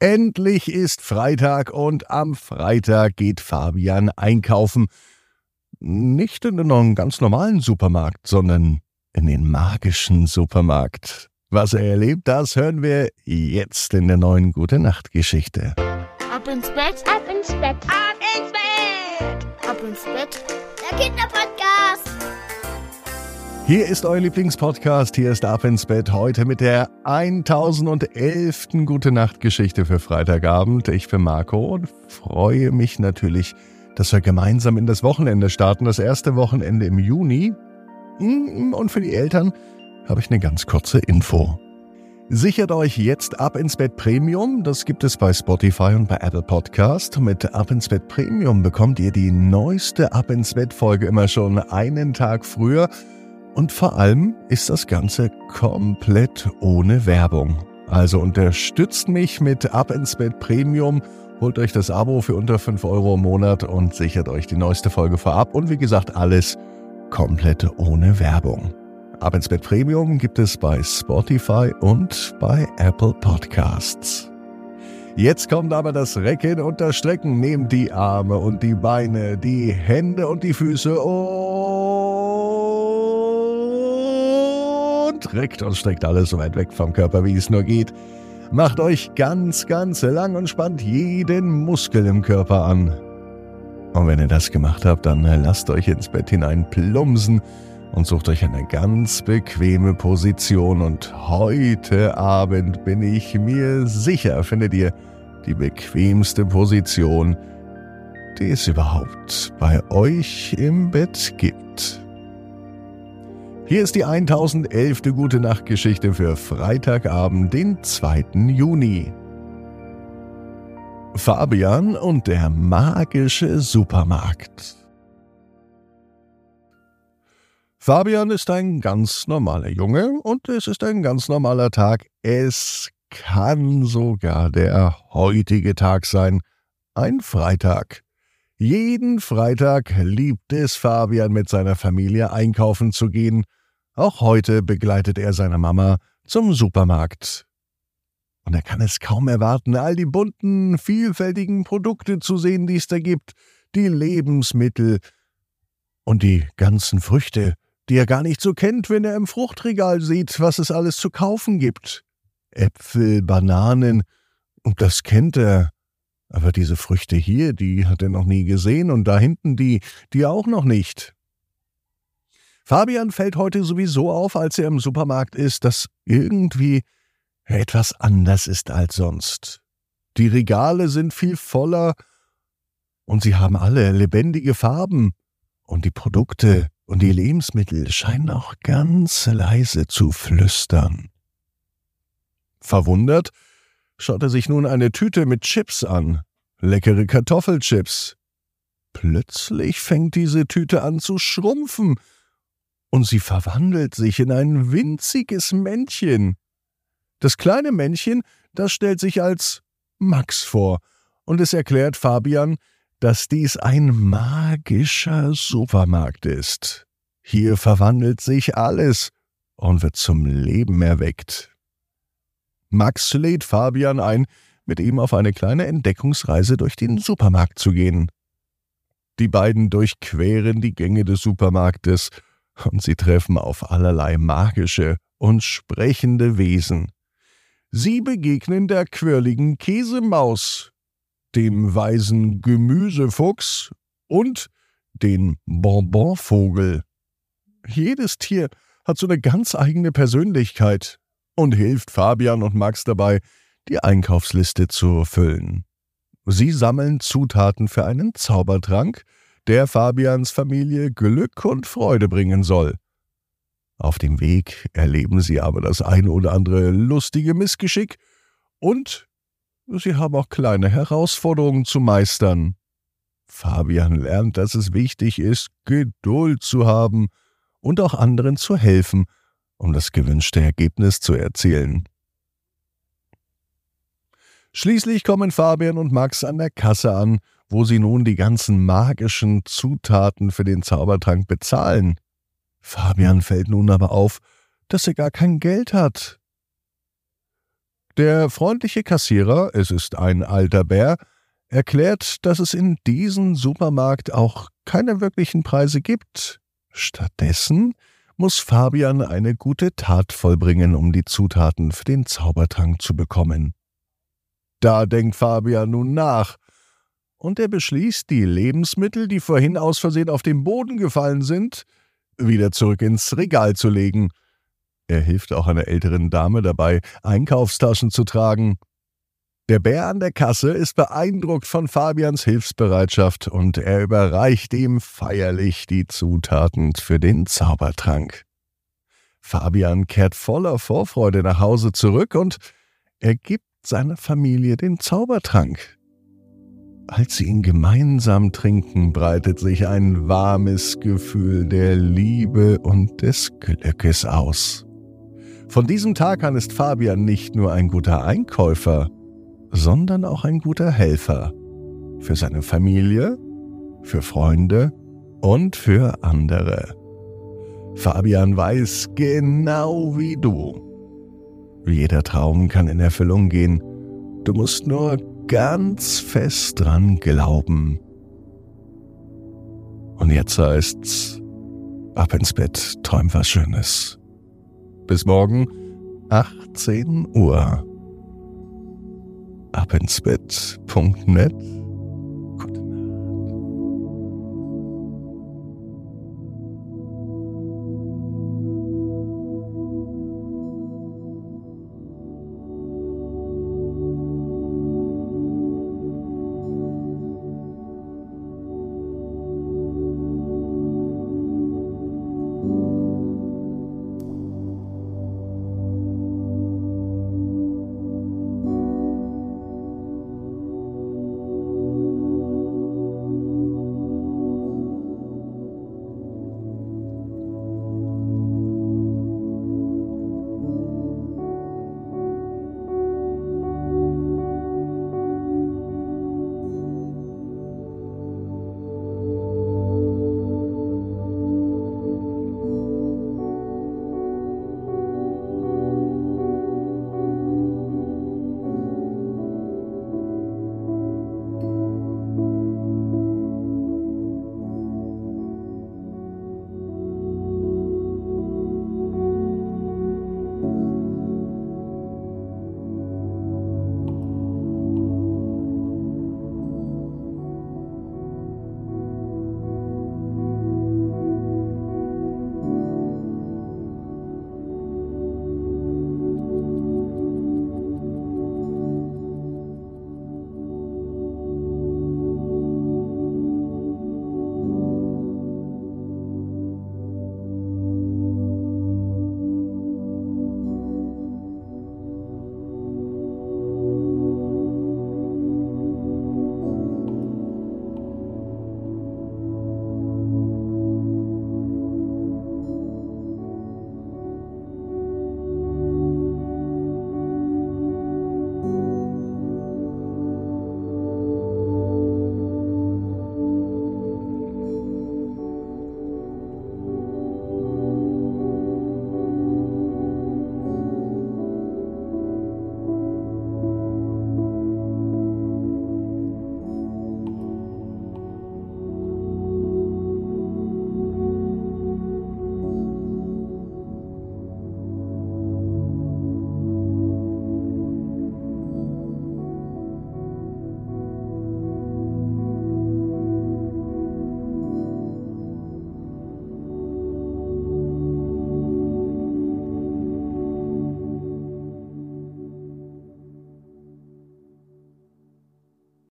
Endlich ist Freitag und am Freitag geht Fabian einkaufen. Nicht in einen ganz normalen Supermarkt, sondern in den magischen Supermarkt. Was er erlebt, das hören wir jetzt in der neuen Gute Nacht Geschichte. Ab ins Bett, ab ins Bett, ab ins Bett, ab ins Bett. Der Kinderpodcast. Hier ist euer Lieblingspodcast, hier ist Ab ins Bett, heute mit der 1011. Gute Nacht Geschichte für Freitagabend. Ich bin Marco und freue mich natürlich, dass wir gemeinsam in das Wochenende starten, das erste Wochenende im Juni. Mm, und für die Eltern habe ich eine ganz kurze Info. Sichert euch jetzt Ab ins Bett Premium. Das gibt es bei Spotify und bei Apple Podcast. Mit Ab ins Bett Premium bekommt ihr die neueste Ab ins Bett Folge immer schon einen Tag früher. Und vor allem ist das Ganze komplett ohne Werbung. Also unterstützt mich mit Ab ins Bett Premium, holt euch das Abo für unter 5 Euro im Monat und sichert euch die neueste Folge vorab. Und wie gesagt, alles komplett ohne Werbung. Ab ins Bett Premium gibt es bei Spotify und bei Apple Podcasts. Jetzt kommt aber das Recken und das Strecken. Nehmt die Arme und die Beine, die Hände und die Füße und reckt und streckt alles so weit weg vom Körper, wie es nur geht. Macht euch ganz, ganz lang und spannt jeden Muskel im Körper an. Und wenn ihr das gemacht habt, dann lasst euch ins Bett hinein plumpsen und sucht euch eine ganz bequeme Position. Und heute Abend bin ich mir sicher, findet ihr die bequemste Position, die es überhaupt bei euch im Bett gibt. Hier ist die 1011. Gute Nacht Geschichte für Freitagabend, den 2. Juni. Fabian und der magische Supermarkt. Fabian ist ein ganz normaler Junge und es ist ein ganz normaler Tag. Es kann sogar der heutige Tag sein, ein Freitag. Jeden Freitag liebt es Fabian mit seiner Familie einkaufen zu gehen auch heute begleitet er seine Mama zum Supermarkt. Und er kann es kaum erwarten, all die bunten, vielfältigen Produkte zu sehen, die es da gibt, die Lebensmittel und die ganzen Früchte, die er gar nicht so kennt, wenn er im Fruchtregal sieht, was es alles zu kaufen gibt. Äpfel, Bananen, und das kennt er. Aber diese Früchte hier, die hat er noch nie gesehen, und da hinten die, die auch noch nicht. Fabian fällt heute sowieso auf, als er im Supermarkt ist, dass irgendwie etwas anders ist als sonst. Die Regale sind viel voller und sie haben alle lebendige Farben und die Produkte und die Lebensmittel scheinen auch ganz leise zu flüstern. Verwundert schaut er sich nun eine Tüte mit Chips an, leckere Kartoffelchips. Plötzlich fängt diese Tüte an zu schrumpfen, und sie verwandelt sich in ein winziges Männchen. Das kleine Männchen, das stellt sich als Max vor, und es erklärt Fabian, dass dies ein magischer Supermarkt ist. Hier verwandelt sich alles und wird zum Leben erweckt. Max lädt Fabian ein, mit ihm auf eine kleine Entdeckungsreise durch den Supermarkt zu gehen. Die beiden durchqueren die Gänge des Supermarktes und sie treffen auf allerlei magische und sprechende Wesen. Sie begegnen der quirligen Käsemaus, dem weisen Gemüsefuchs und den Bonbonvogel. Jedes Tier hat so eine ganz eigene Persönlichkeit und hilft Fabian und Max dabei, die Einkaufsliste zu füllen. Sie sammeln Zutaten für einen Zaubertrank, der Fabians Familie Glück und Freude bringen soll. Auf dem Weg erleben sie aber das ein oder andere lustige Missgeschick und sie haben auch kleine Herausforderungen zu meistern. Fabian lernt, dass es wichtig ist, Geduld zu haben und auch anderen zu helfen, um das gewünschte Ergebnis zu erzielen. Schließlich kommen Fabian und Max an der Kasse an wo sie nun die ganzen magischen Zutaten für den Zaubertrank bezahlen. Fabian fällt nun aber auf, dass er gar kein Geld hat. Der freundliche Kassierer, es ist ein alter Bär, erklärt, dass es in diesem Supermarkt auch keine wirklichen Preise gibt. Stattdessen muss Fabian eine gute Tat vollbringen, um die Zutaten für den Zaubertrank zu bekommen. Da denkt Fabian nun nach, und er beschließt, die Lebensmittel, die vorhin aus Versehen auf den Boden gefallen sind, wieder zurück ins Regal zu legen. Er hilft auch einer älteren Dame dabei, Einkaufstaschen zu tragen. Der Bär an der Kasse ist beeindruckt von Fabians Hilfsbereitschaft und er überreicht ihm feierlich die Zutaten für den Zaubertrank. Fabian kehrt voller Vorfreude nach Hause zurück und er gibt seiner Familie den Zaubertrank. Als sie ihn gemeinsam trinken, breitet sich ein warmes Gefühl der Liebe und des Glückes aus. Von diesem Tag an ist Fabian nicht nur ein guter Einkäufer, sondern auch ein guter Helfer für seine Familie, für Freunde und für andere. Fabian weiß genau wie du. Jeder Traum kann in Erfüllung gehen. Du musst nur ganz fest dran glauben. Und jetzt heißt's, ab ins Bett, träum was Schönes. Bis morgen, 18 Uhr abinsbett.net